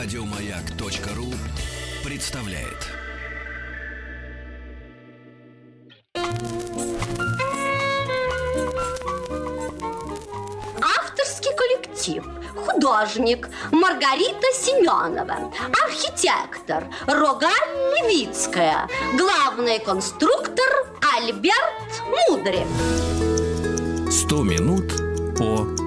Радиомаяк.ру представляет. Авторский коллектив. Художник Маргарита Семенова. Архитектор Рогаль Левицкая. Главный конструктор Альберт Мудрик. 100 минут по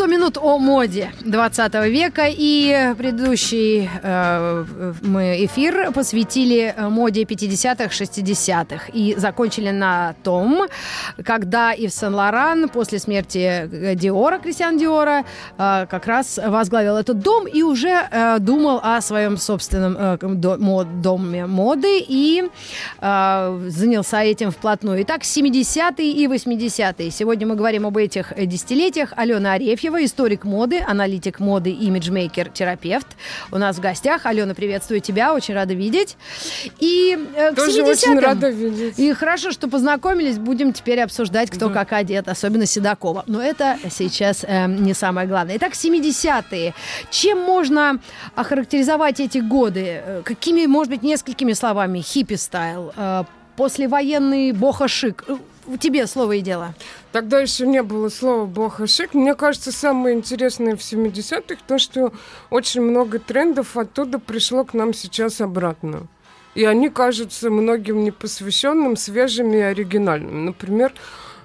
100 минут о моде 20 века и предыдущий э, мы эфир посвятили моде 50-х, 60-х и закончили на том, когда Ив Сен-Лоран после смерти Диора, Кристиан Диора, э, как раз возглавил этот дом и уже э, думал о своем собственном э, мод, доме моды и э, занялся этим вплотную. Итак, 70-е и 80-е. Сегодня мы говорим об этих десятилетиях. Алена Арефьева Арефьева, историк моды, аналитик моды, имиджмейкер, терапевт. У нас в гостях. Алена, приветствую тебя, очень рада видеть. И э, Тоже очень рада видеть. И хорошо, что познакомились. Будем теперь обсуждать, кто да. как одет, особенно Седокова. Но это сейчас э, не самое главное. Итак, 70-е. Чем можно охарактеризовать эти годы? Э, какими, может быть, несколькими словами? Hippie style, э, послевоенный бохо-шик. Э, тебе слово и дело. Тогда еще не было слова бохо-шик. Мне кажется, самое интересное в 70-х то, что очень много трендов оттуда пришло к нам сейчас обратно. И они кажутся многим непосвященным, свежими и оригинальными. Например,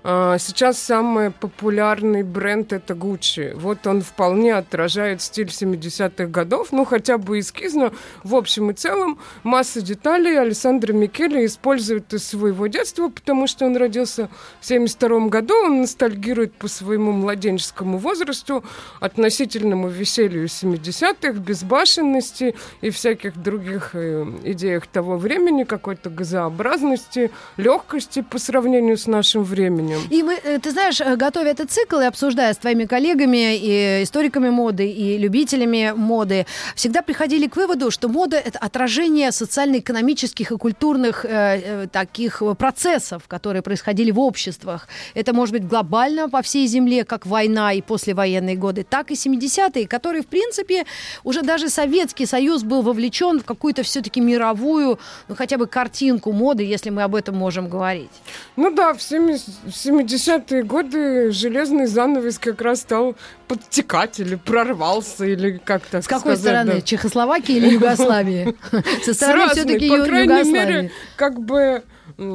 сейчас самый популярный бренд это Gucci. Вот он вполне отражает стиль 70-х годов, ну хотя бы эскизно. В общем и целом масса деталей Александра Микеле использует из своего детства, потому что он родился в 72 году, он ностальгирует по своему младенческому возрасту, относительному веселью 70-х, безбашенности и всяких других э, идеях того времени, какой-то газообразности, легкости по сравнению с нашим временем временем. И мы, э, ты знаешь, э, готовя этот цикл и обсуждая с твоими коллегами и историками моды, и любителями моды, всегда приходили к выводу, что мода – это отражение социально-экономических и культурных э, э, таких процессов, которые происходили в обществах. Это может быть глобально по всей земле, как война и послевоенные годы, так и 70-е, которые, в принципе, уже даже Советский Союз был вовлечен в какую-то все-таки мировую, ну, хотя бы картинку моды, если мы об этом можем говорить. Ну да, в 70 70-е годы железный занавес как раз стал подтекать или прорвался, или как-то С какой стороны? Да. Чехословакии или Югославии? Со стороны все-таки По крайней мере, как бы,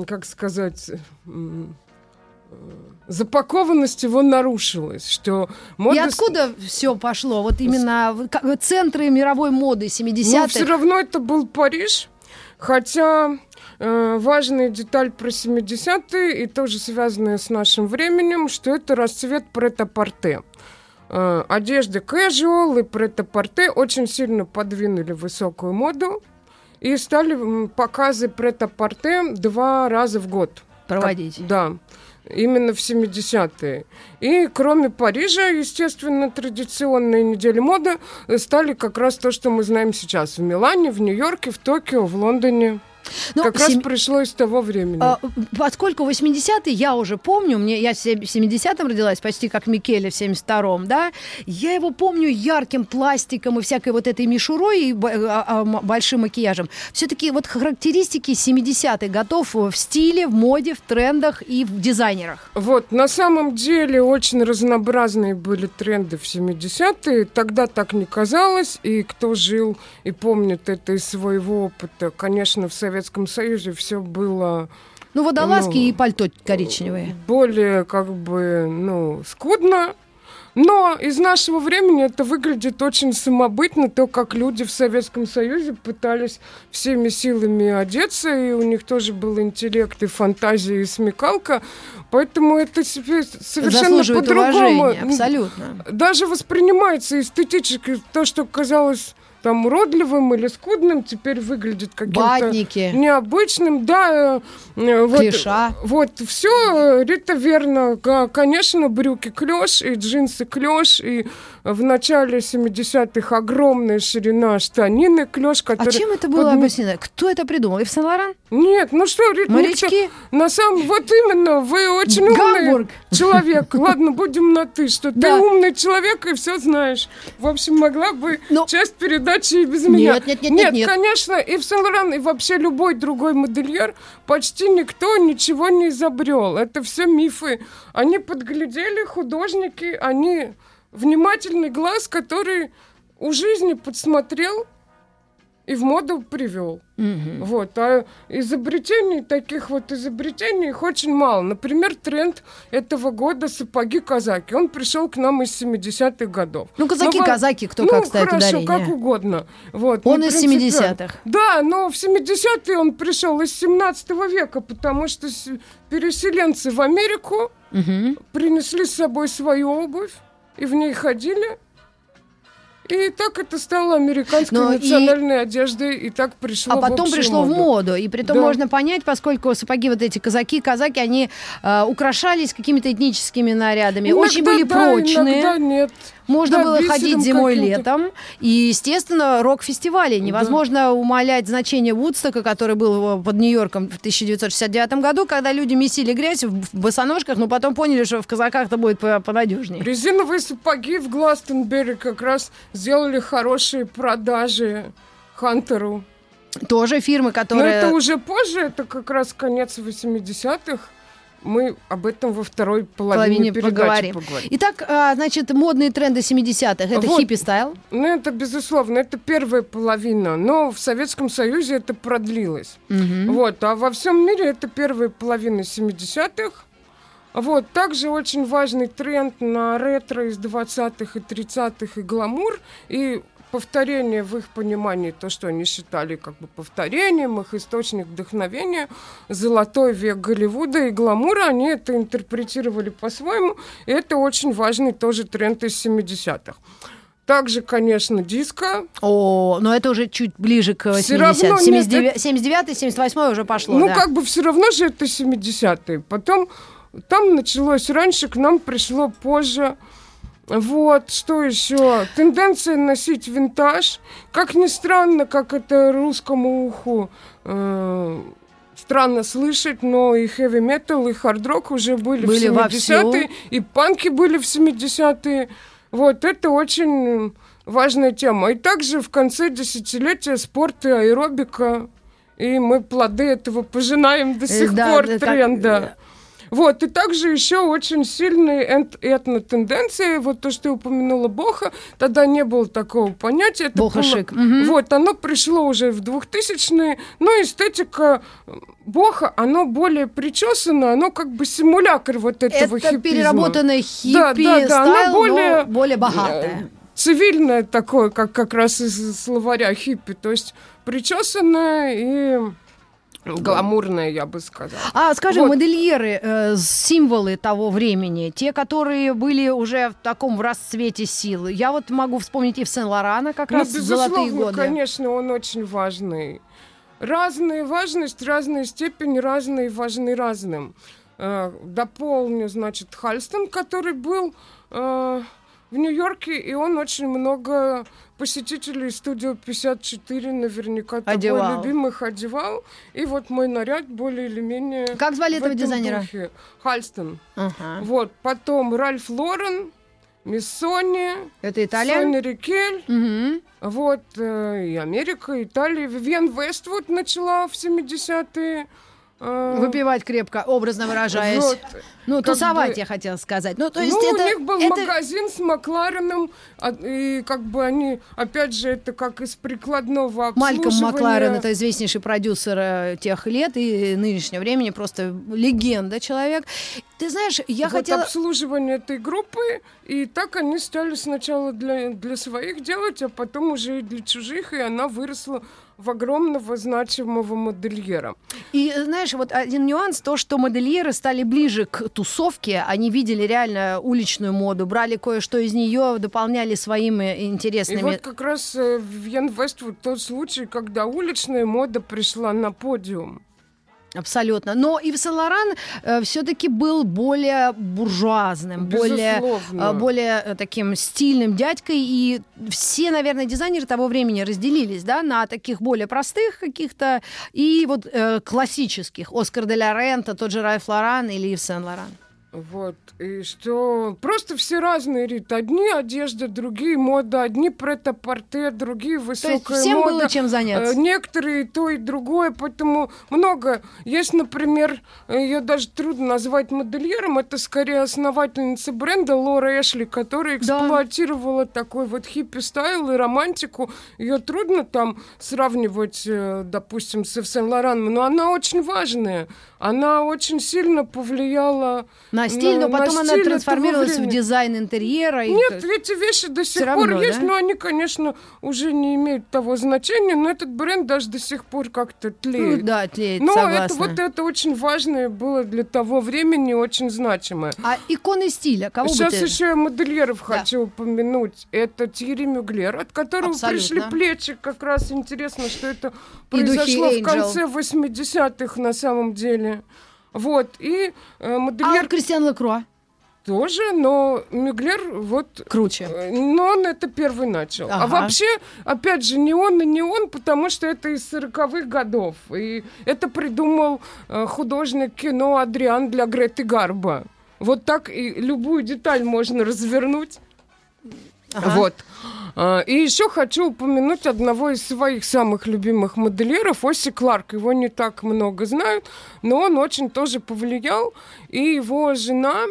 как сказать запакованность его нарушилась, что мода... И откуда все пошло? Вот именно центры мировой моды 70-х? Ну, все равно это был Париж, хотя Э, важная деталь про 70-е и тоже связанная с нашим временем, что это расцвет прет-а-порте. Э, одежда casual и прет-а-порте очень сильно подвинули высокую моду и стали показы прет-а-порте два раза в год. Проводить. Как, да именно в 70-е. И кроме Парижа, естественно, традиционные недели моды стали как раз то, что мы знаем сейчас в Милане, в Нью-Йорке, в Токио, в Лондоне. Ну, как сем... раз пришло из того времени. А, поскольку 80-е, я уже помню, мне, я в 70-м родилась, почти как Микеле в 72-м, да, я его помню ярким пластиком и всякой вот этой мишурой и а, а, большим макияжем. Все-таки вот характеристики 70-х готов в стиле, в моде, в трендах и в дизайнерах. Вот, на самом деле очень разнообразные были тренды в 70-е. Тогда так не казалось, и кто жил и помнит это из своего опыта, конечно, в Советском Союзе все было... Ну, водолазки ну, и пальто коричневые. Более, как бы, ну, скудно. Но из нашего времени это выглядит очень самобытно, то, как люди в Советском Союзе пытались всеми силами одеться, и у них тоже был интеллект и фантазия, и смекалка. Поэтому это совершенно по-другому. Абсолютно. Даже воспринимается эстетически то, что казалось там уродливым или скудным, теперь выглядит каким-то Батники. необычным. Да, э, э, вот, Клиша. вот все, Рита, верно. Конечно, брюки клеш и джинсы клеш, и в начале 70-х огромная ширина штанины клеш, А которые... чем это было подни- объяснено? Кто это придумал? Ив Сен-Лоран? Нет, ну что, Рита, Морячки? на самом... Вот именно, вы очень Гамбург. умный человек. Ладно, будем на «ты», что Да. ты умный человек и все знаешь. В общем, могла бы Ну- часть передачи и без меня. Нет, нет, нет, нет, нет. конечно, и в Сен-Лоран, и вообще любой другой модельер почти никто ничего не изобрел. Это все мифы. Они подглядели, художники, они внимательный глаз, который у жизни подсмотрел и в моду привел. Вот, а изобретений, таких вот изобретений, их очень мало. Например, тренд этого года сапоги-казаки. Он пришел к нам из 70-х годов. Ну, казаки, во- казаки, кто ну, как ставит хорошо, ударение. как угодно. Вот, Он не из принципиально. 70-х. Да, но в 70-е он пришел из 17 века, потому что переселенцы в Америку Мгм. принесли с собой свою обувь и в ней ходили. И так это стало американской Но и- национальной одеждой, и так пришло А в потом общую пришло в моду. моду. И при том Да. можно понять, поскольку сапоги вот эти казаки, казаки, они э, украшались какими-то этническими нарядами. Иногда Очень были да, прочные. иногда нет. Можно Да, было ходить зимой, летом. И, естественно, рок-фестивали. Невозможно умалять значение Вудстока, который был под Нью-Йорком в 1969 году, когда люди месили грязь в босоножках, но потом поняли, что в казаках-то будет по- понадежнее. Резиновые сапоги в Гластенберри как раз сделали хорошие продажи Хантеру. Тоже фирмы, Но которые... это уже позже, это как раз конец 80-х. Мы об этом во второй половине, половине передачи поговорим. поговорим. Итак, а, значит, модные тренды 70-х. Это Вот. хиппи-стайл. Ну, это безусловно, это первая половина, но в Советском Союзе это продлилось. Вот, а во всем мире это первая половина 70-х. Вот, также очень важный тренд на ретро из 20-х и 30-х и гламур, и повторение в их понимании, то, что они считали как бы повторением, их источник вдохновения, золотой век Голливуда и гламура, они это интерпретировали по-своему, и это очень важный тоже тренд из 70-х. Также, конечно, диско. О, но это уже чуть ближе к Всё 80 равно нет, 79 79 78 уже пошло, Ну, да. как бы все равно же это 70-е. Потом там началось раньше, к нам пришло позже. Вот, что еще? Тенденция носить винтаж. Как ни странно, как это русскому уху э, странно слышать, но и хэви метал, и хард-рок уже были, Были в вовсю. 70-е, и панки были в 70-е. Вот, это очень важная тема. И также в конце десятилетия спорт и аэробика. И мы плоды этого пожинаем до Э, сих да, пор да, так, тренда. Вот, и также еще очень сильные эт- этнотенденции, вот то, что ты упомянула бохо, тогда не было такого понятия. Это бохо-шик, было- мгм. Вот, оно пришло уже в 2000-е, но эстетика э, бохо, оно более причесано, оно как бы симулятор вот этого Это хиппизма. переработанное Да, да, да, хиппи-стайл, оно более, но более э, богатое. цивильное такое, как как раз из словаря хиппи, то есть причесанное и гламурное, я бы сказала. А скажи, Вот. модельеры, э, символы того времени, те, которые были уже в таком в расцвете сил. Я вот могу вспомнить и в Сен-Лорана как Ну, раз золотые безусловно, годы. конечно, он очень важный. Разная важность, разная степень, разные важны разным. Э, дополню, значит, Хальстон, который был э, в Нью-Йорке, и он очень много посетителей студио 54 наверняка Одевал. любимых одевал. И вот мой наряд более или менее Как звали этого дизайнера? духе. Хальстон. Ага. Вот, потом Ральф Лорен, Миссони, Это Италия? Соня Рикель. Мгм. Вот, э, и Америка, Италия. Вивьен Вествуд начала в 70-е. Э, Выпивать крепко, образно выражаясь. вот. Ну, тусовать, бы- я хотела сказать. Ну, то есть ну, это... у них был это- магазин с Маклареном, а, и как бы они, опять же, это как из прикладного Мальком обслуживания. Макларен, это известнейший продюсер э, тех лет и нынешнего времени, просто легенда человек. Ты знаешь, я вот хотела... обслуживание этой группы, и так они стали сначала для, для своих делать, а потом уже и для чужих, и она выросла в огромного значимого модельера. И знаешь, вот один нюанс, то, что модельеры стали ближе к тусовке, они видели реально уличную моду, брали кое-что из нее, дополняли своими интересными... И вот как раз э, в Ян Вествуд тот случай, когда уличная мода пришла на подиум. Абсолютно. Но Ив Сен-Лоран э, все-таки был более буржуазным, более, э, более э, таким стильным дядькой. И все, наверное, дизайнеры того времени разделились да, на таких более простых каких-то и вот э, классических. Оскар де ля Рента, тот же Райф Лоран или Ив Сен-Лоран. Вот, и что просто все разные, Рит. Одни одежда, другие мода, одни претапорте, другие То есть высокая всем мода. было чем заняться. Э, Некоторые то и другое, поэтому много. Есть, например, э, ее даже трудно назвать модельером, это скорее основательница бренда Лора Эшли, которая Да. эксплуатировала такой вот hippie style и романтику. Ее трудно там сравнивать, э, допустим, с Сен-Лораном, но она очень важная. Она очень сильно повлияла На стиль, но на потом она трансформировалась в дизайн интерьера. и Нет, то- эти вещи до сих пор равно, есть, да? но они, конечно, уже не имеют того значения, но этот бренд даже до сих пор как-то Ну, тлеет. да, тлеет, но согласна. это вот это очень важное было для того времени, очень значимое. А иконы стиля, кого Сейчас бы ты... еще я модельеров Да. хочу упомянуть. Это Тьерри Мюглер, от которого Абсолютно. пришли плечи. Как раз интересно, что это И произошло в конце 80-х на самом деле. Вот, и э, А модельер вот Кристиан Лекруа тоже, но Мюглер вот круче. Э, Но он это первый начал. А Ага. вообще, опять же, не он и не он, потому что это из 40-х годов. И это придумал э, художник кино Адриан для Греты Гарба. Вот так и любую деталь можно развернуть. Ага. Вот. А, И еще хочу упомянуть одного из своих самых любимых моделеров, Оси Кларк. Его не так много знают, но он очень тоже повлиял. И его жена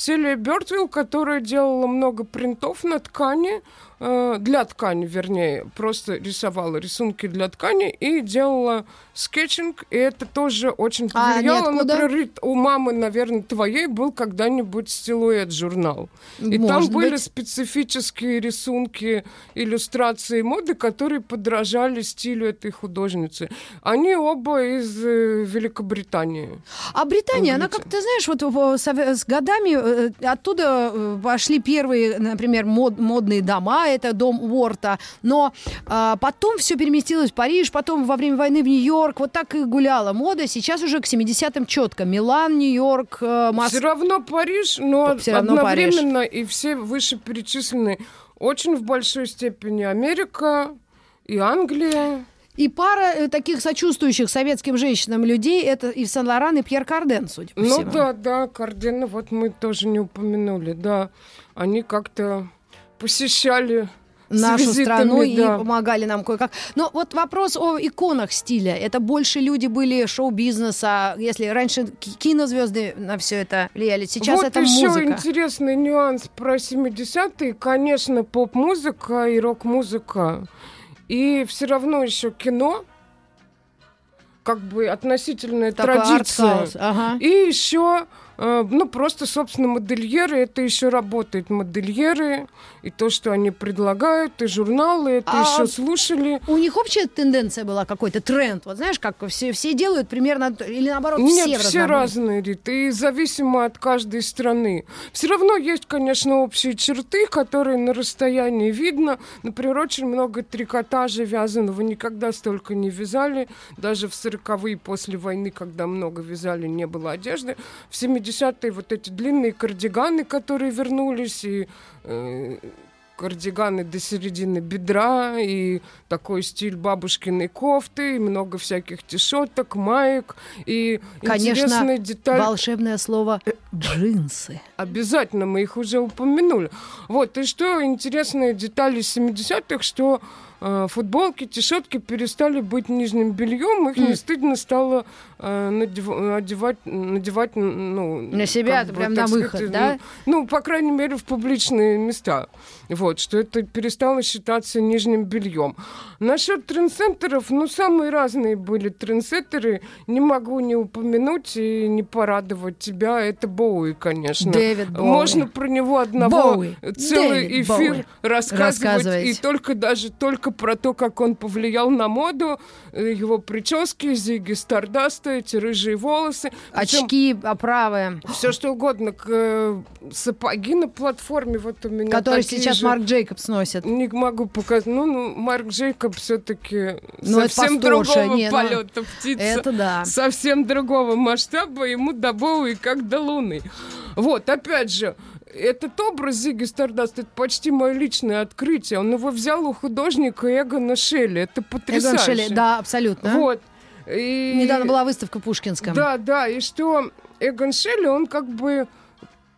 Селия Бертвилл, которая делала много принтов на ткани, э, для ткани, вернее, просто рисовала рисунки для ткани и делала скетчинг, и это тоже очень А повлияло. откуда? Например, Рит, у мамы, наверное, твоей был когда-нибудь стилуэт журнал. И там Может были быть. специфические рисунки, иллюстрации моды, которые подражали стилю этой художницы. Они оба из э, Великобритании. А Британия, она Английцы. как-то, знаешь, вот в- с годами э, оттуда э, пошли первые, например, мод- модные дома, это дом Уорта, но а, потом все переместилось в Париж, потом во время войны в Нью-Йорк, вот так и гуляла мода, сейчас уже к 70-м четко. Милан, Нью-Йорк, э, Все Москва. равно Париж, но Всё равно Париж. одновременно и все вышеперечисленные очень в большой степени Америка и Англия. И пара э, таких сочувствующих советским женщинам людей, это и Сен-Лоран, и Пьер Карден, судя по Ну всему. да, да, Кардена, вот мы тоже не упомянули, да. Они как-то посещали нашу визитами, страну и да. помогали нам кое-как. Но вот вопрос о иконах стиля. Это больше люди были шоу-бизнеса. Если раньше ки- кинозвезды на все это влияли, сейчас вот это еще музыка. интересный нюанс про 70-е. Конечно, поп-музыка и рок-музыка. И все равно еще кино, как бы относительная Такой традиция. Ага. И еще, ну, просто, собственно, модельеры, это еще работает модельеры, и то, что они предлагают, и журналы, это А- еще слушали. У них общая тенденция была, какой-то тренд. Вот знаешь, как все, все делают примерно, или наоборот, Нет, все, в все разнобой? разные, Рит, и зависимо от каждой страны. Все равно есть, конечно, общие черты, которые на расстоянии видно. Например, очень много трикотажа вязаного никогда столько не вязали. Даже в 40-е после войны, когда много вязали, не было одежды. В 70-е вот эти длинные кардиганы, которые вернулись, и э, кардиганы до середины бедра, и такой стиль бабушкиной кофты, и много всяких тишоток, маек, и Конечно, интересная деталь. Волшебное слово джинсы. Обязательно, мы их уже упомянули. Вот, и что интересная деталь из 70-х, что э, футболки, тишотки перестали быть нижним бельем, их не стыдно стало э, надев- одевать, надевать, ну... На себя, бы, прям на сказать, выход, ну, да? Ну, по крайней мере, в публичные места. Вот, что это перестало считаться нижним бельем. Насчет трендсеттеров, ну, самые разные были трендсеттеры. Не могу не упомянуть и не порадовать тебя. Это Боуи, конечно. Дэвид Боуи. Можно про него одного Боуи. целый Дэвид эфир Боуи. рассказывать, Рассказывать. и только даже только только про то, как он повлиял на моду, э, его прически, Зиги Стардаста, эти рыжие волосы. Причем Очки, оправы, все что угодно, к, э, сапоги на платформе, вот у меня которые сейчас же. Марк Джейкобс носит. Не могу показать. Ну, ну Марк Джейкоб все-таки Ну, это совсем посторше, другого не, ну, полета птица. Это да. Совсем другого масштаба, ему до Боуи как до Луны. Вот, опять же, этот образ Зиги Стардаст, это почти мое личное открытие. Он его взял у художника Эгона Шелли. Это Эгон потрясающе. Шелли, да, абсолютно. Вот. И... Недавно была выставка в Пушкинском. Да, да, и что Эгон Шелли, он как бы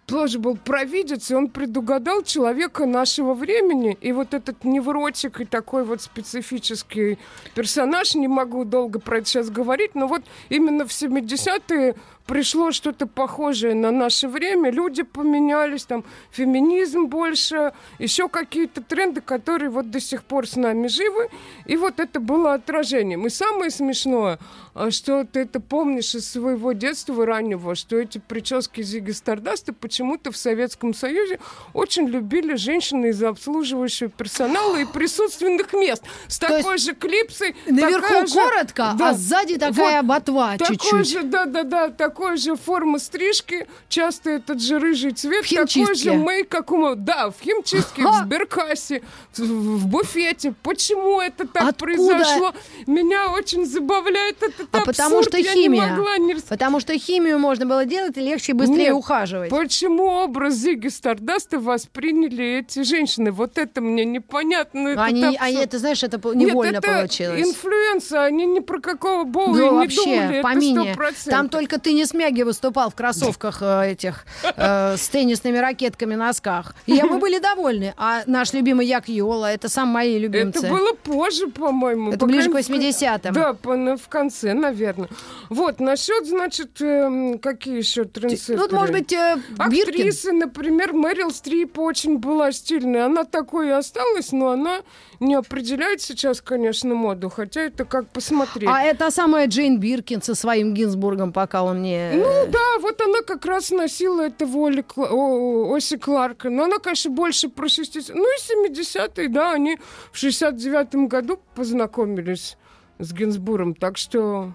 тоже был провидец, и он предугадал человека нашего времени. И вот этот невротик и такой вот специфический персонаж, не могу долго про это сейчас говорить, но вот именно в 70-е пришло что-то похожее на наше время. Люди поменялись, там феминизм больше, еще какие-то тренды, которые вот до сих пор с нами живы. И вот это было отражением. И самое смешное, а, что ты это помнишь из своего детства раннего, что эти прически Зиги Стардаста почему-то в Советском Союзе очень любили женщины из обслуживающего персонала и присутственных мест. С То такой же клипсой. Наверху же- коротко, Да. а сзади такая Вот ботва такой чуть-чуть. же, да-да-да, такой же форма стрижки, часто этот же рыжий цвет, такой же мейк, как у Да, в химчистке, в сберкассе, в, буфете. Почему это так Откуда? произошло? Меня очень забавляет этот А абсурд. потому что Я химия. не могла не Потому что химию можно было делать и легче и быстрее Нет, ухаживать. Почему образ Зиги Стардаста восприняли эти женщины? Вот это мне непонятно. этот Они, абсурд. они, это, знаешь, это по- Нет, невольно это получилось. инфлюенса, они ни про какого Боуи Ну, не вообще, думали, помине. это 100%. Там только ты не смяги выступал в кроссовках э, этих э, с теннисными ракетками носках. И мы были довольны. А наш любимый Як Йола, это сам мои любимцы. Это было позже, по-моему. Это ближе к крайней мере, 80-м. Да, по- на- в конце, наверное. Вот, насчет, значит, эм, какие еще трендсеттеры? Ну, вот, может быть, э. Актрисы, например, Мэрил Стрип очень была стильная. Она такой и осталась, но она не определяет сейчас, конечно, моду. Хотя это как посмотреть. А это самая Джейн Биркин со своим Гинзбургом, пока он не... Ну да, вот она как раз носила это в Оле Кла- о- Оси Кларка. Но она, конечно, больше про 60 Ну и 70-е, да, они в 69-м году познакомились с Гинзбуром. Так что,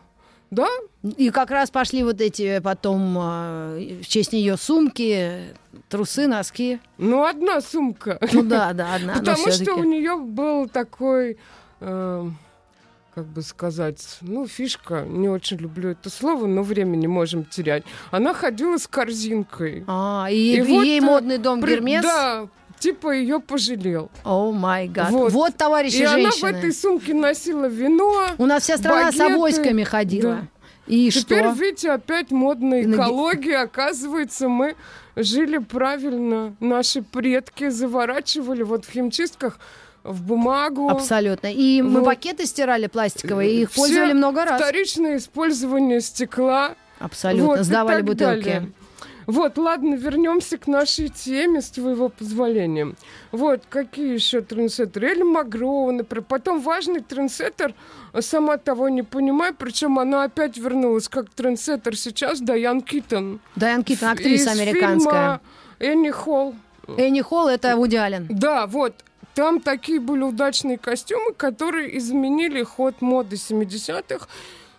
да, И как раз пошли вот эти потом э, в честь нее сумки, трусы, носки. ну одна сумка. Ну да, да, одна. Потому что у нее был такой... э, как бы сказать, ну, фишка, не очень люблю это слово, но время не можем терять. Она ходила с корзинкой. А, и, И и вот, ей э, модный дом При- Гермес. Да, типа ее пожалел. О май гад. Вот, товарищи И она в женщины. этой сумке носила вино. У нас вся страна с багеты. авоськами ходила. Да. И Теперь, что? видите, опять модная экология. Оказывается, мы жили правильно. Наши предки заворачивали вот в химчистках в бумагу. Абсолютно. И мы Вот. пакеты стирали пластиковые, и их Все пользовали много раз. Вторичное использование стекла. Абсолютно. Вот, Сдавали бутылки. далее. Вот, ладно, вернемся к нашей теме, с твоего позволения. Вот, какие еще трендсеттеры? Элли Магроу, например. Потом важный трендсеттер, а сама того не понимаю, причем она опять вернулась как трендсеттер сейчас, Дайан Китон. Дайан Китон, актриса Из американская. фильма Энни Холл. Энни Холл это Вуди Аллен. Да, вот. Там такие были удачные костюмы, которые изменили ход моды 70-х.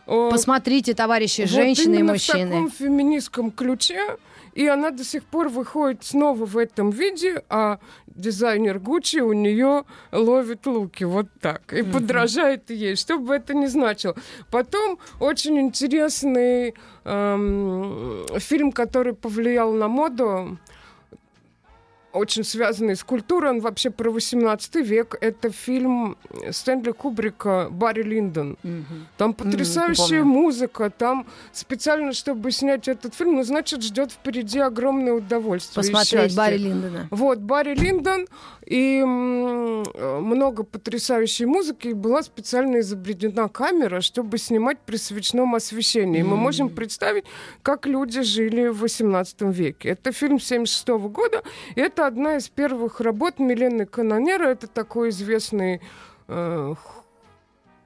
Э, Посмотрите, товарищи, вот женщины и именно в мужчины. таком феминистском ключе. И она до сих пор выходит снова в этом виде, а дизайнер Гуччи у нее ловит луки. Вот так. И подражает ей, что бы это ни значило. Потом очень интересный эм, фильм, который повлиял на моду, очень связанный с культурой, он вообще про 18 век. Это фильм Стэнли Кубрика «Барри Линдон». Там потрясающая помню. музыка, там специально, чтобы снять этот фильм, ну, значит, ждет впереди огромное удовольствие. Посмотреть. Барри Линдона. Вот, Барри Линдон, и э, много потрясающей музыки, и была специально изобретена камера, чтобы снимать при свечном освещении. И мы можем представить, как люди жили в 18 веке. Это фильм 76 года, и это одна из первых работ Милены Канонера, это такой известный э,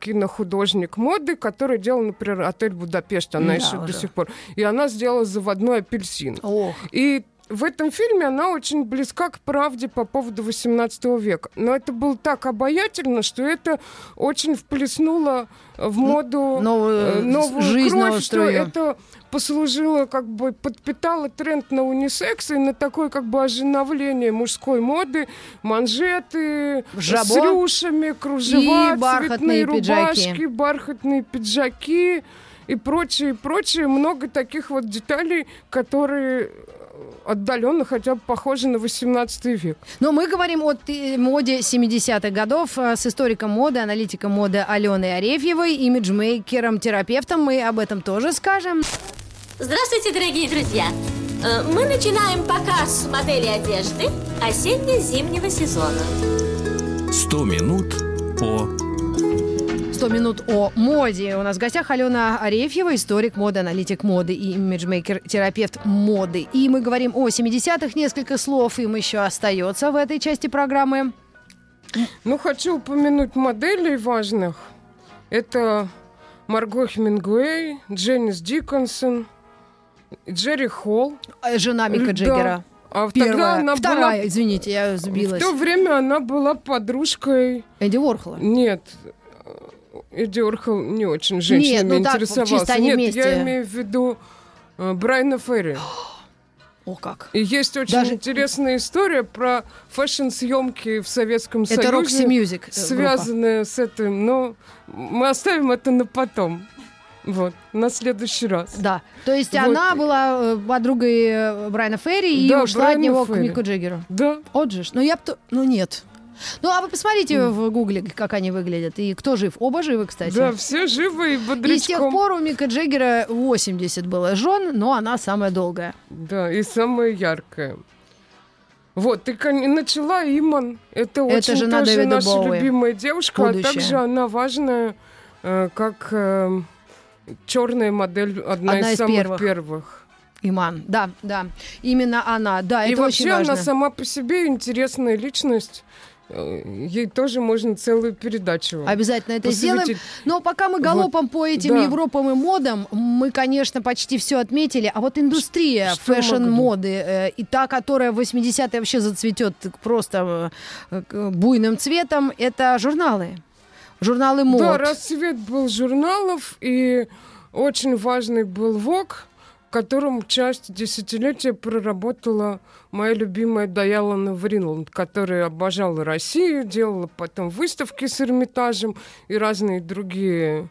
кинохудожник моды, который делал, например, отель Будапешт, она Да, еще уже. до сих пор. И она сделала заводной апельсин. Ох, И в этом фильме она очень близка к правде по поводу 18 века. Но это было так обаятельно, что это очень вплеснуло в моду Новую, э, новую жизнь, кровь, что это послужило, как бы подпитало тренд на унисекс и на такое как бы ожиновление мужской моды, манжеты Жабо. с рюшами, кружева, И бархатные цветные пиджаки. рубашки, бархатные пиджаки и прочее, прочее. Много таких вот деталей, которые отдаленно хотя бы похожи на 18 век. Но мы говорим о моде 70-х годов э, с историком моды, аналитиком моды Аленой Арефьевой, имиджмейкером, терапевтом. Мы об этом тоже скажем. Здравствуйте, дорогие друзья! Э, Мы начинаем показ модели одежды осенне-зимнего сезона. 100 минут по 100 минут о моде. У нас в гостях Алена Арефьева, историк моды, аналитик моды и имиджмейкер, терапевт моды. И мы говорим о 70-х, несколько слов им еще остается в этой части программы. Ну, хочу упомянуть моделей важных. Это Марго Хемингуэй, Дженнис Диккенсон, Джерри Холл. Э, Жена Мика Да. Джеггера. А Первая. тогда она Вторая, была... извините, я В сбилась. то время она была подружкой... Эдди Уорхола. Нет, Эдди Орхол не очень женщинами Нет, ну так, интересовался. чисто они Нет, вместе. я имею в виду э, Брайана Ферри. О, как. И есть очень Даже- интересная история про фэшн-съемки в Советском Это Союзе. Roxy Music. э, группа. связанная с этим, но мы оставим это на потом. Вот, на следующий раз. Да. То есть Вот. она была э, подругой э, Брайана Ферри и Да, ушла от Брайана него к Ферри. Мику Джеггеру. Да, Вот же ж. Ну, я бы... Ну, нет. Ну, а вы посмотрите в гугле, как они выглядят. И кто жив? Оба живы, кстати. да, все живы и и с тех бодрячком. пор у Мика Джеггера 80 было жен, но она самая долгая. Да, и самое яркое. Вот, ты начала Иман. Это, Это очень жена тоже Дэвида наша Боуи. любимая девушка, Будущее. а также она важная, э, как черная модель, одна, Одна из, из самых первых. первых. Иман. Да, да. Именно она. Да, И это вообще очень важно. она сама по себе интересная личность. Э, Ей тоже можно целую передачу. Обязательно это посвятить. сделаем. Но пока мы галопом по этим да. Европам и модам, мы, конечно, почти все отметили. А вот индустрия fashion-моды э, и та, которая в 80-е вообще зацветет просто э, буйным цветом, это журналы. Журналы мод. Да, расцвет был журналов, и очень важный был Vogue, котором часть десятилетия проработала моя любимая Даяна Вринланд, которая обожала Россию, делала потом выставки с Эрмитажем и разные другие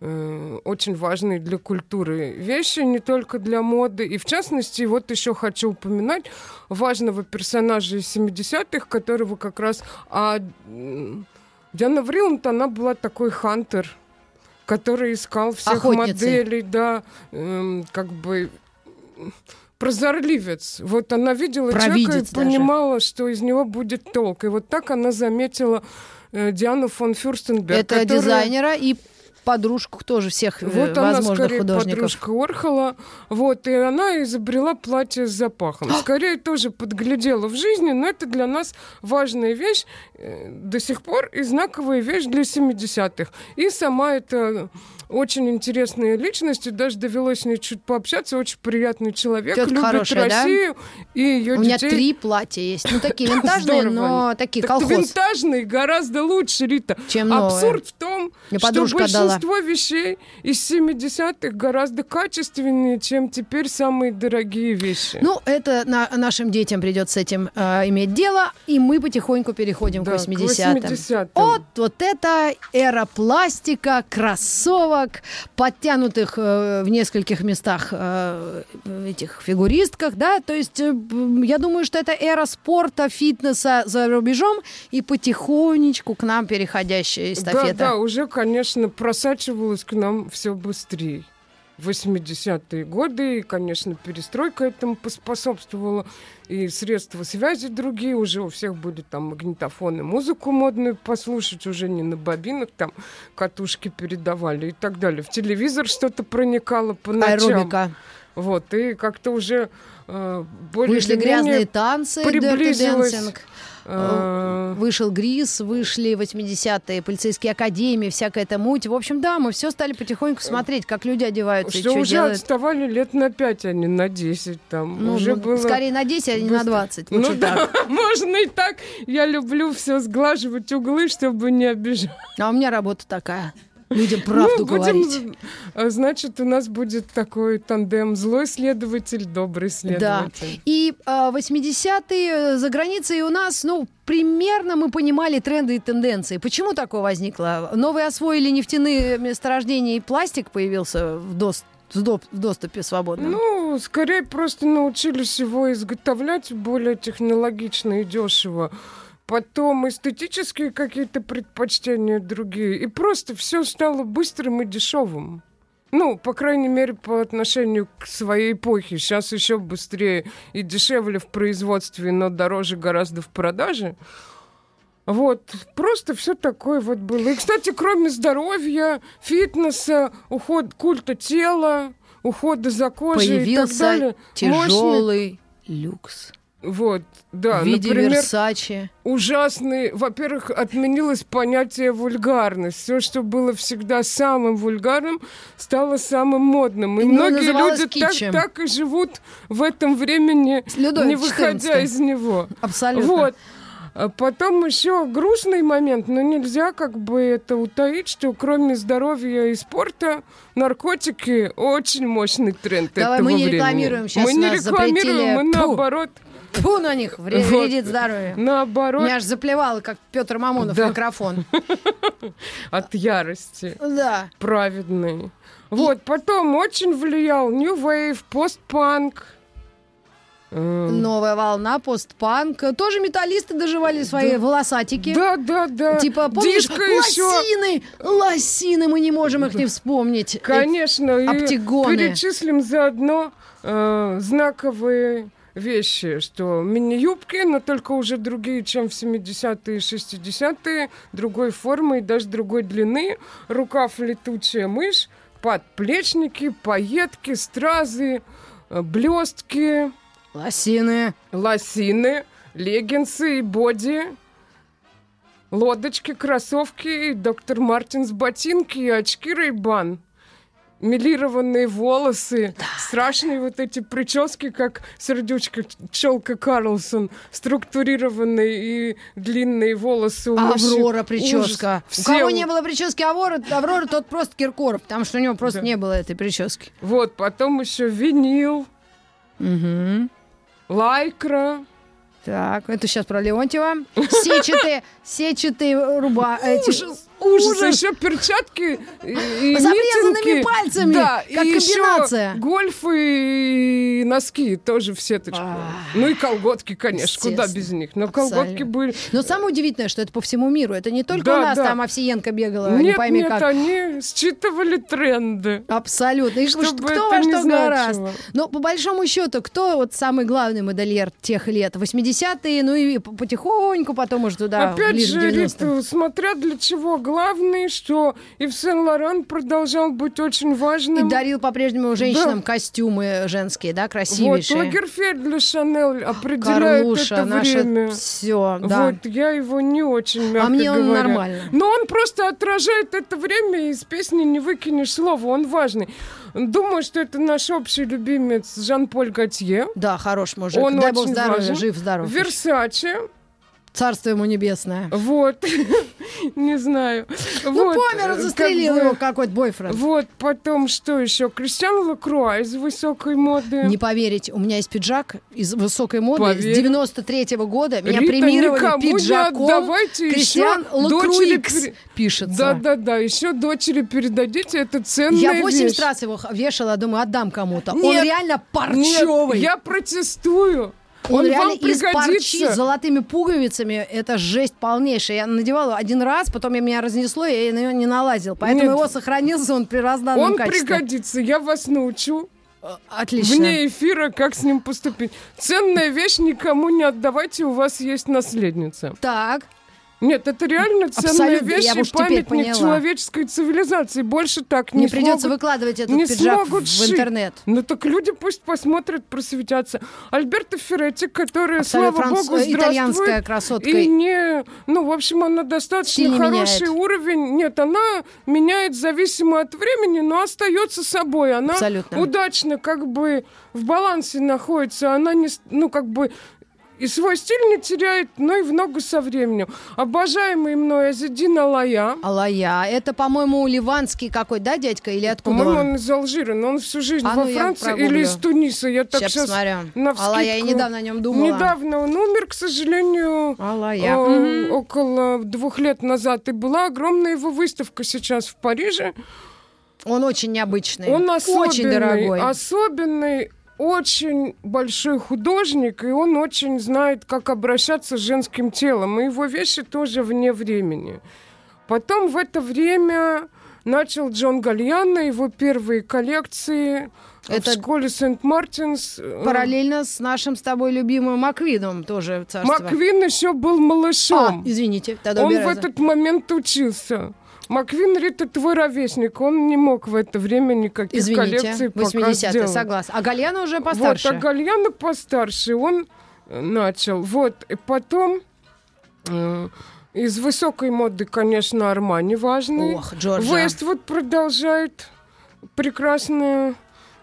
э, очень важные для культуры вещи, не только для моды. И в частности, вот еще хочу упоминать важного персонажа из 70-х, которого как раз... А, Диана Вриланд, она была такой хантер, который искал всех Охотницей. моделей, да, эм, как бы прозорливец. Вот она видела человека Провидец и даже. понимала, что из него будет толк. И вот так она заметила э, Диану фон Фюрстенберг. это которая- дизайнера и подружку тоже всех э, вот она возможных скорее художников. подружка Орхола. Вот, и она изобрела платье с запахом. Скорее тоже подглядела в жизни, но это для нас важная вещь, э, до сих пор и знаковая вещь для 70-х. И сама эта очень интересная личность, и даже довелось с ней чуть пообщаться, очень приятный человек, Тётка любит хорошая, да? Россию и ее У меня детей. три платья есть. Ну, такие винтажные, но такие Так колхоз. винтажные гораздо лучше, Рита. Чем новые. Абсурд в том, Мне что подружка дала. большинство вещей из 70-х гораздо качественнее, чем теперь самые дорогие вещи. Ну, это на- нашим детям придется с этим э, иметь дело, и мы потихоньку переходим Да, к к 80-м. 80-м. Вот, вот это эра пластика, кроссовок, подтянутых э, в нескольких местах э, этих фигуристках, да, то есть э, я думаю, что это эра спорта, фитнеса за рубежом и потихонечку к нам переходящая эстафета. Да, да, уже, конечно, просачивалось к нам все быстрее. В 80-е годы, и, конечно, перестройка этому поспособствовала, и средства связи другие, уже у всех были там магнитофоны, музыку модную послушать, уже не на бобинах, там катушки передавали и так далее. В телевизор что-то проникало по ночам. Аэробика. Вот, и как-то уже э, более Вышли грязные танцы, э, Вышел Грис, вышли 80-е, полицейские академии, всякая эта муть. В общем, да, мы все стали потихоньку смотреть, как люди одеваются что уже делают. отставали лет на пять, а не на 10 там. Ну, уже ну, было... скорее на 10, а не на быстро. 20. Ну да, можно и так. Я люблю все сглаживать углы, чтобы не обижать. А у меня работа такая. Людям правду Ну, будем, говорить. а, Значит, у нас будет такой тандем злой следователь, добрый Да. следователь. И а, 80-е за границей у нас, ну, примерно мы понимали тренды и тенденции. Почему такое возникло? Новые освоили нефтяные месторождения, и пластик появился в, дос- в доступе свободном. Ну, скорее просто научились его изготовлять более технологично и дешево. Потом эстетические какие-то предпочтения другие. И просто все стало быстрым и дешевым. Ну, по крайней мере, по отношению к своей эпохе. Сейчас еще быстрее и дешевле в производстве, но дороже гораздо в продаже. Вот, просто все такое вот было. И, кстати, кроме здоровья, фитнеса, уход, культа тела, ухода за кожей и так далее. Появился мощный- тяжелый люкс Вот, да, в виде например, Версачи. ужасный. Во-первых, отменилось понятие вульгарность. Все, что было всегда самым вульгарным, стало самым модным. И Ну, многие люди так, так и живут в этом времени, Людовик не выходя XIV. из него. Абсолютно. Вот. А Потом еще грустный момент, но нельзя как бы это утаить, что кроме здоровья и спорта, наркотики очень мощный тренд Давай, этого мы не времени. рекламируем, щас Мы не нас запретили. рекламируем, мы наоборот, Фу на них, вре- Вот. вредит здоровью. наоборот, Меня аж заплевало, как Петр Мамонов Да. микрофон. от ярости. Да. праведный. Вот, потом очень влиял New Wave, постпанк. Э, Новая волна, постпанк. Тоже металлисты доживали свои волосатики. Да, да, да. Типа, помнишь, Диско еще. лосины, лосины, мы не можем их не вспомнить. Конечно, и Оптигоны. перечислим заодно э, знаковые вещи, что мини-юбки, но только уже другие, чем в 70-е и 60-е, другой формы и даже другой длины, рукав летучая мышь, подплечники, пайетки, стразы, э, блестки, Лосины. лосины, леггинсы и боди, лодочки, кроссовки, доктор Мартинс ботинки и очки Рейбан. Милированные волосы, страшные вот эти прически, как сердючка Челка Карлсон, структурированные и длинные волосы у мужчин. Аврора Ужас. прическа. У Все кого у- не было прически Аврора, Аврора, тот просто Киркоров, потому что у него просто Да. не было этой прически. Вот, потом еще винил, Угу. лайкра. Так, это сейчас про Леонтьева. Сетчатые, сетчатые руба... эти- Ужас, ужас, А еще перчатки и, С обрезанными пальцами, да, как и еще комбинация. гольфы и носки тоже в сеточку. ну и колготки, конечно, куда без них. Но колготки были. Но самое удивительное, что это по всему миру. Это не только у нас там Овсиенко бегала, не нет, пойми нет, как. они считывали тренды. Абсолютно. И Чтобы кто во что значило. Но по большому счету, кто вот самый главный модельер тех лет? 80-е, ну и потихоньку потом уже туда, Опять же, к 90-м. Рита, смотря для чего. Главное, что и в Сен-Лоран продолжал быть очень И важным. дарил по-прежнему женщинам Да. костюмы женские, да, вот, красивейшие. Лагерфельд для Шанель определяет Карлуша, это время. все, да. Вот, я его не очень, мягко а мне он говоря. нормально. Но он просто отражает это время, и из песни не выкинешь слова, он важный. Думаю, что это наш общий любимец Жан-Поль Готье. Да, хорош мужик. Он Дай бог очень здоровья, важен. жив, здоров. Версаче. Царство ему небесное. Вот. Не знаю. Ну, Вот, помер, э, застрелил как бы, его какой-то бойфренд. Вот, потом что еще? Кристиан Лакруа из высокой моды. Не поверить, у меня есть пиджак из высокой моды Поверь. с 93-го года. Меня Рита, премировали пиджаком. Кристиан дочери Лакруикс пере- пишется. Да-да-да, еще дочери передадите, это ценная Я 80 вещь. раз его вешала, думаю, отдам кому-то. Он Нет, реально Нет, парчевый. я протестую. Он, Он, реально из парчи с золотыми пуговицами. Это жесть полнейшая. Я надевала один раз, потом я меня разнесло, и я на него не налазил. Поэтому Нет. его сохранился он при разданном Он качестве. пригодится, я вас научу Отлично. вне эфира, как с ним поступить. Ценная вещь никому не отдавайте, у вас есть наследница. Так. Нет, это реально ценная Абсолютно, вещь я и памятник поняла. человеческой цивилизации. Больше так не, Не придется смогут- выкладывать этот не пиджак смогут в шить. интернет. Ну так люди пусть посмотрят, просветятся. Альберта Ферретти, которая, Абсолютно слава франц- богу, э, итальянская красотка. И не... Ну, в общем, она достаточно Стиль не хороший меняет. уровень. Нет, она меняет зависимо от времени, но остается собой. Она Абсолютно. удачно как бы в балансе находится. Она не... Ну, как бы и свой стиль не теряет, но и в ногу со временем. Обожаемый мной Азидин Алая. Алая, это, по-моему, ливанский какой, да, дядька, или откуда По-моему, он? он из Алжира, но он всю жизнь А во ну, Франции или из Туниса. Я так сейчас посмотрю. навскидку. Алая, я недавно о нем думала. Недавно он умер, к сожалению, Алая. э, около двух лет назад. И была огромная его выставка сейчас в Париже. Он очень необычный. Он особенный, Очень дорогой. особенный, очень большой художник, и он очень знает, как обращаться с женским телом. И его вещи тоже вне времени. Потом в это время начал Джон Гальяно его первые коллекции Это- в школе Сент-Мартинс. Э, Параллельно с нашим с тобой любимым Маквином тоже царство. Маквин еще был малышом. А, извините, тогда Он в этот момент учился. Маквин Рита твой ровесник, он не мог в это время никаких Извините, коллекций пока 80-е, сделать. согласна. А Гальяна уже постарше. Вот, а Гальяна постарше, он э, начал. Вот, и потом э, из высокой моды, конечно, Армани важный. Ох, Джорджа. Вествуд продолжает прекрасно э,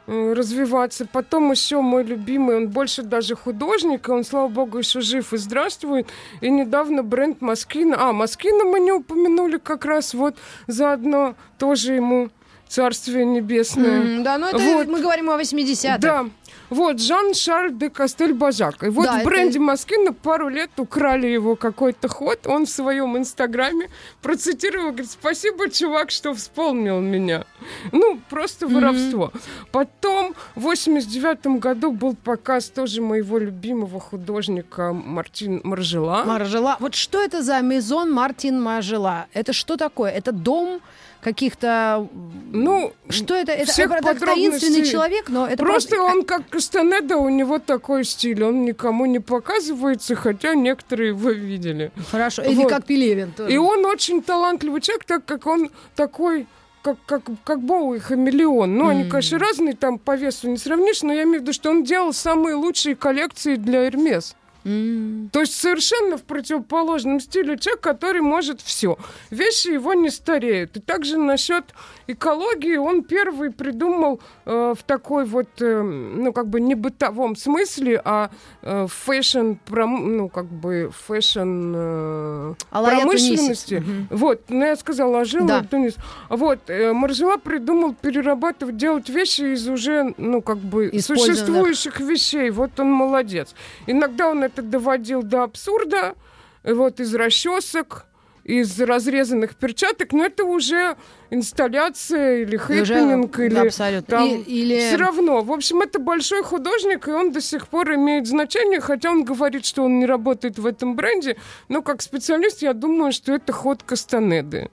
развиваться. Потом еще мой любимый, он больше даже художник, он, слава богу, еще жив и здравствует. И недавно бренд Маскина... А, Маскина мы не упомянули как раз вот заодно тоже ему царствие небесное. М, Да, ну это Вот. мы говорим о 80-х. Да. Вот, Жан-Шарль де Кастель-Бажак. И вот Да, в это- бренде Маскина пару лет украли его какой-то ход. Он в своем инстаграме процитировал, говорит, спасибо, чувак, что вспомнил меня. Ну, просто воровство. Потом в 89 году был показ тоже моего любимого художника Мартин Маржела. Маржела. Вот что это за Мезон Мартин Маржела? Это что такое? Это дом каких-то... Ну, Что это? Это, всех это таинственный человек, но это Просто он как Кастанеда, у него такой стиль. Он никому не показывается, хотя некоторые его видели. Хорошо. Или Вот. как Пелевин тоже. И он очень талантливый человек, так как он такой как, как, как Боуи, хамелеон. Ну, они, конечно, разные, там по весу не сравнишь, но я имею в виду, что он делал самые лучшие коллекции для Эрмес. То есть совершенно в противоположном стиле человек, который может все. Вещи его не стареют. И также насчет экологии он первый придумал э, в такой вот, э, ну, как бы не бытовом смысле, а э, fashion, пром- ну, как бы фэшн э, промышленности. Вот, ну, я сказала, Ажила Да. Тунис. Вот, э, Маржела придумал перерабатывать, делать вещи из уже, ну, как бы, существующих вещей. Вот он молодец. Иногда он это доводил до абсурда, вот, из расчесок, из разрезанных перчаток, но это уже инсталляция или уже, хэппенинг, да, или абсолютно. там И- или- все равно. В общем, это большой художник, и он до сих пор имеет значение, хотя он говорит, что он не работает в этом бренде, но как специалист я думаю, что это ход Кастанеды.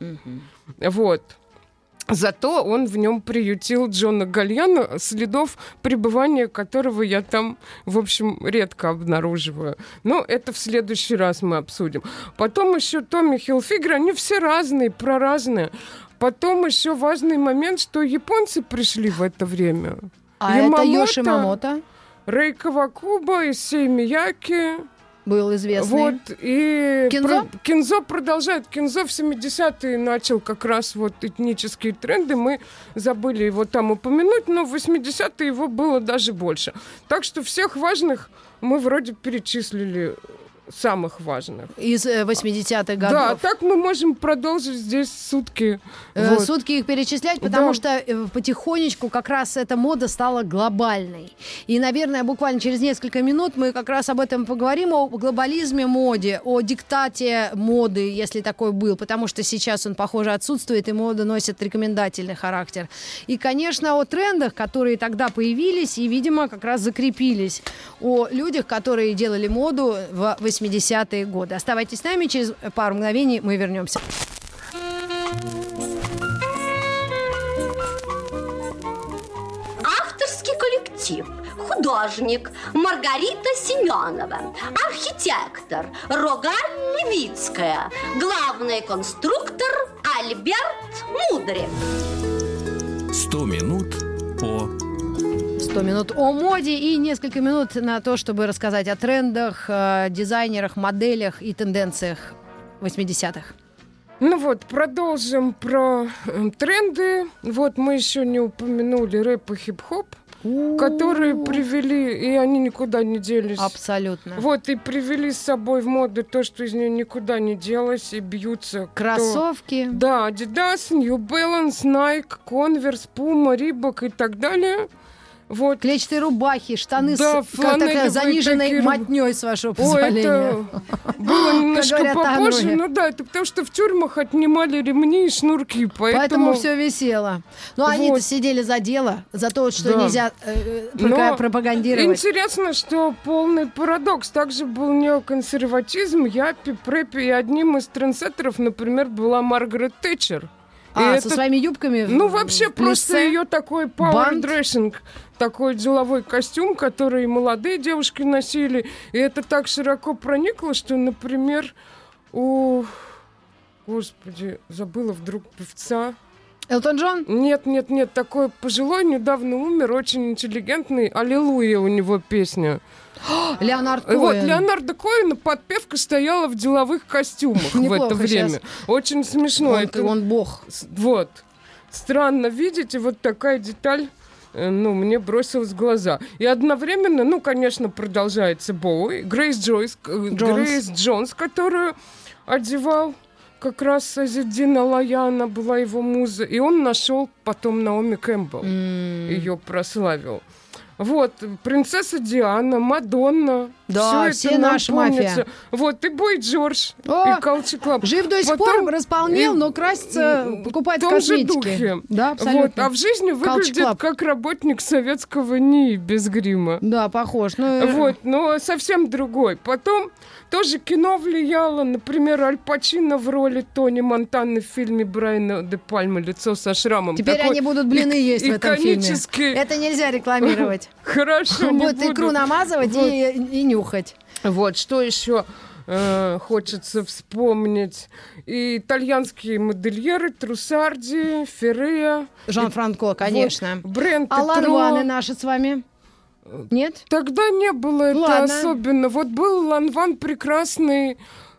Вот. Зато он в нем приютил Джона Гальяно, следов пребывания которого я там, в общем, редко обнаруживаю. Но это в следующий раз мы обсудим. Потом еще Томми Хилфигер, они все разные, про разные. Потом еще важный момент, что японцы пришли в это время. А это Ямамото, Йоши Мамото Рэй Кавакуба, Исей Мияки. Был известный. Вот, и Кинзо? про- Кинзо продолжает. Кинзо в 70-е начал как раз вот этнические тренды. Мы забыли его там упомянуть, но в 80-е его было даже больше. Так что всех важных мы вроде перечислили самых важных. Из э, 80-х Да, годов. так мы можем продолжить здесь сутки. Э, Вот. Сутки их перечислять, потому Да. что э, потихонечку как раз эта мода стала глобальной. И, наверное, буквально через несколько минут мы как раз об этом поговорим, о глобализме моде, о диктате моды, если такой был, потому что сейчас он, похоже, отсутствует, и мода носит рекомендательный характер. И, конечно, о трендах, которые тогда появились и, видимо, как раз закрепились, о людях, которые делали моду в 80-е годы. Оставайтесь с нами, через пару мгновений мы вернемся. Авторский коллектив, художник. Маргарита Семенова, архитектор Рогаль Левицкая, главный конструктор Альберт Мудрик. 100 минут 100 минут о моде и несколько минут на то, чтобы рассказать о трендах, э, дизайнерах, моделях и тенденциях 80-х. Ну вот, продолжим про э, тренды. Вот мы еще не упомянули рэп и хип-хоп, которые привели, и они никуда не делись. Абсолютно. Вот, и привели с собой в моду то, что из нее никуда не делось, и бьются. кто- Кроссовки. Да, Adidas, New Balance, Nike, Converse, Puma, Reebok и так далее. Вот. Клетчатые рубахи, штаны Да, с такая заниженной такие мотней, с вашего позволения. это было немножко говорят попозже. Ну да, это потому что в тюрьмах отнимали ремни и шнурки, поэтому... Поэтому все висело. Ну, они-то Вот. сидели за дело, за то, что Да. нельзя э, Но прока- пропагандировать. Интересно, что полный парадокс. Также был неоконсерватизм, япи, прэпи, и одним из трендсеттеров, например, была Маргарет Тэтчер. И А, это- со своими юбками Ну, вообще, в просто ее такой power dressing, такой деловой костюм, который и молодые девушки носили. И это так широко проникло, что, например, у... Господи, забыла вдруг певца. Элтон Джон? Нет, нет, нет, такой пожилой, недавно умер, очень интеллигентный. Аллилуйя у него песня. Леонард И Вот Коэн. Леонардо Коэна подпевка стояла в деловых костюмах в это время. Очень смешно. Он, Это- он бог. Вот. Странно, видите, вот такая деталь э, ну, мне бросилась в глаза. И одновременно, ну, конечно, продолжается Боуи, Грейс Джойс, э, Джонс. Грейс Джонс, которую одевал как раз Азиддин Алаяна, была его муза. И он нашел потом Наоми Кэмпбелл, ее прославил. Вот, принцесса Диана, Мадонна. Да, всё все это наша помнится. мафия. Вот, и Бой Джордж, О, и Калчи Клаб. Жив до сих Потом- пор, располнел, и- но красится, покупает в том же косметики. духе. Да, абсолютно. Вот, а в жизни выглядит как работник советского НИИ без грима. Да, похож. Ну, э, Вот, но совсем другой. Потом тоже кино влияло, например, Аль Пачино в роли Тони Монтаны в фильме Брайана де Пальма «Лицо со шрамом». Теперь Такой они будут блины есть в этом фильме. Это нельзя рекламировать. Хорошо, не Будет икру намазывать и, и нюхать. Вот, что еще э, хочется вспомнить. И итальянские модельеры Трусарди, Феррея. Жан-Франко, конечно. Вот, бренд А Этро. ланваны наши с вами? Нет? Тогда не было это Ладно. особенно. Вот был Ланван прекрасный.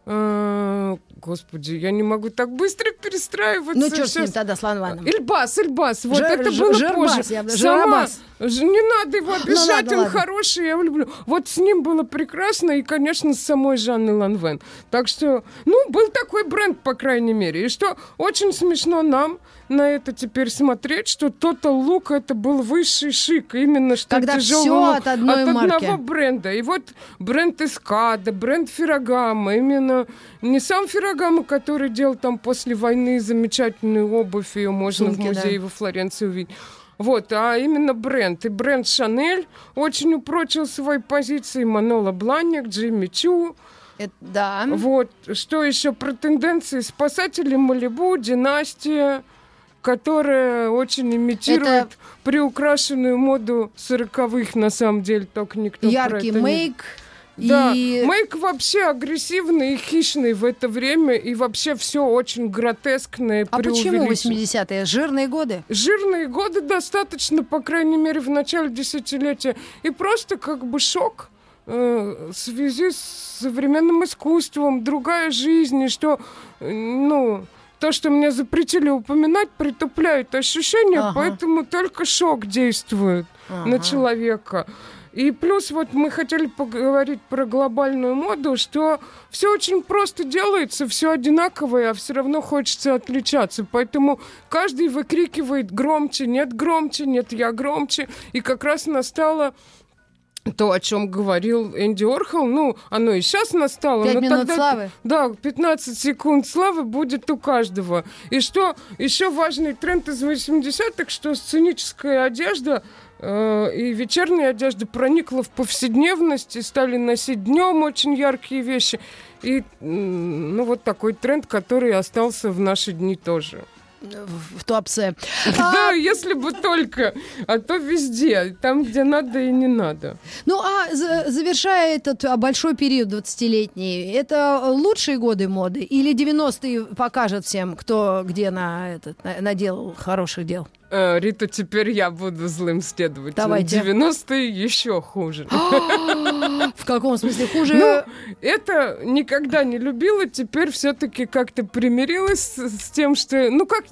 Э, Господи, я не могу так быстро перестраиваться. Ну, что с ним тогда, с ланваном? Ильбас, Ильбас, вот Жир- это было Жирбас, позже. я Сама, не надо его обижать, ладно, он ладно. хороший, я его люблю. Вот с ним было прекрасно, и, конечно, с самой Жанной Ланвен. Так что, ну, был такой бренд, по крайней мере. И что очень смешно нам на это теперь смотреть, что Total Look это был высший шик, именно что Когда тяжелый всё лук от одной от марки. одного бренда. И вот бренд Эскада, бренд Феррагама, именно не сам Феррагама, который делал там после войны замечательную обувь, ее можно Сумки, в музее во Флоренции увидеть. Вот, а именно бренд. И бренд Шанель очень упрочил свои позиции. Манола Бланник, Джимми Чу. Это- да. Вот, что еще про тенденции? Спасатели Малибу, Династия, которая очень имитирует приукрашенную моду сороковых, на самом деле, только никто про Яркий это не- мейк. Да, И мейк вообще агрессивный и хищный в это время, и вообще все очень гротескное, А почему преувеличено. 80-е? Жирные годы? Жирные годы достаточно, по крайней мере, в начале десятилетия. И просто как бы шок э, в связи с современным искусством, другая жизнь, и что, э, ну, то, что мне запретили упоминать, притупляет ощущения, Ага. поэтому только шок действует на Ага. человека. И плюс вот мы хотели поговорить про глобальную моду, что все очень просто делается, все одинаковое, а все равно хочется отличаться. Поэтому каждый выкрикивает громче, нет громче, нет я громче. И как раз настало то, о чем говорил Энди Орхол, ну, оно и сейчас настало. Пять но минут тогда- славы. Да, 15 секунд славы будет у каждого. И что еще важный тренд из 80-х, что сценическая одежда э, и вечерняя одежда проникла в повседневность и стали носить днем очень яркие вещи. И ну вот такой тренд, который остался в наши дни тоже. В, Туапсе. Да, если бы только. А то везде. Там, где надо и не надо. Ну, а за- завершая этот а, большой период 20-летний, это лучшие годы моды? Или 90-е покажет всем, кто где на этот, на- наделал хороших дел? Э, Рита, теперь я буду злым следователем. Давайте. 90-е еще хуже. В каком смысле хуже? Ну, это никогда не любила, теперь все-таки как-то примирилась с, с тем, что, ну как,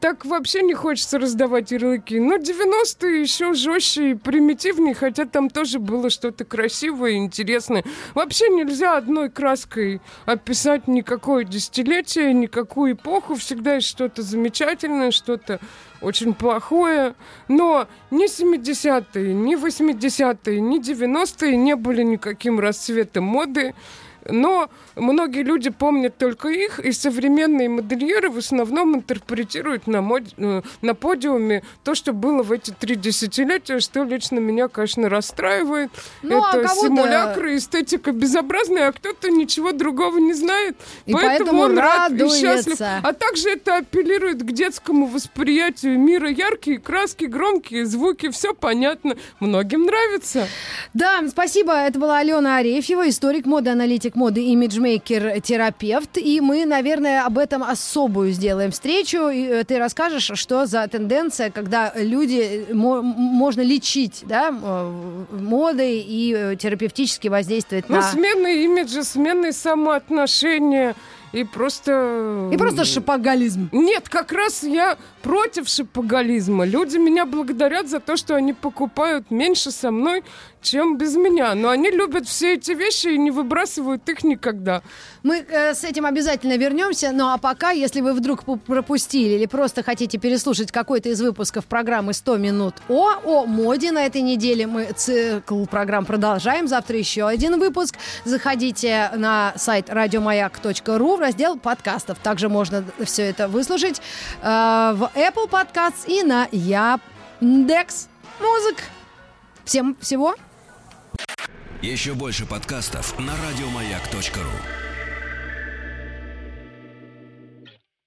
так вообще не хочется раздавать ярлыки. Но 90-е еще жестче и примитивнее, хотя там тоже было что-то красивое и интересное. Вообще нельзя одной краской описать никакое десятилетие, никакую эпоху. Всегда есть что-то замечательное, что-то очень плохое. Но ни 70-е, ни 80-е, ни 90-е не были никаким расцветом моды. Но многие люди помнят только их, и современные модельеры в основном интерпретируют на, мод- э, на подиуме то, что было в эти три десятилетия, что лично меня, конечно, расстраивает. Ну, а Это кого-то- симулякры, эстетика безобразная, а кто-то ничего другого не знает. И поэтому он рад и радуется. счастлив. А также это апеллирует к детскому восприятию мира. Яркие краски, громкие звуки, все понятно. Многим нравится. Да, спасибо. Это была Алена Арефьева, историк моды, аналитик моды, имиджмейкер, терапевт. И мы, наверное, об этом особую сделаем встречу. И э, ты расскажешь, что за тенденция, когда люди э, мо- можно лечить да, э, модой и терапевтически воздействовать Ну, на... смены имиджа, смены самоотношения и просто... И просто шапогализм. Нет, как раз я против шапоголизма. Люди меня благодарят за то, что они покупают меньше со мной, чем без меня. Но они любят все эти вещи и не выбрасывают их никогда. Мы э, с этим обязательно вернемся. Ну а пока, если вы вдруг пу- пропустили или просто хотите переслушать какой-то из выпусков программы «100 минут О», о моде на этой неделе, мы цикл программ продолжаем. Завтра еще один выпуск. Заходите на сайт радиомаяк.ру в раздел подкастов. Также можно все это выслушать э, в Apple Podcasts и на Яндекс Музык. Всем всего Еще больше подкастов на радиомаяк.ру.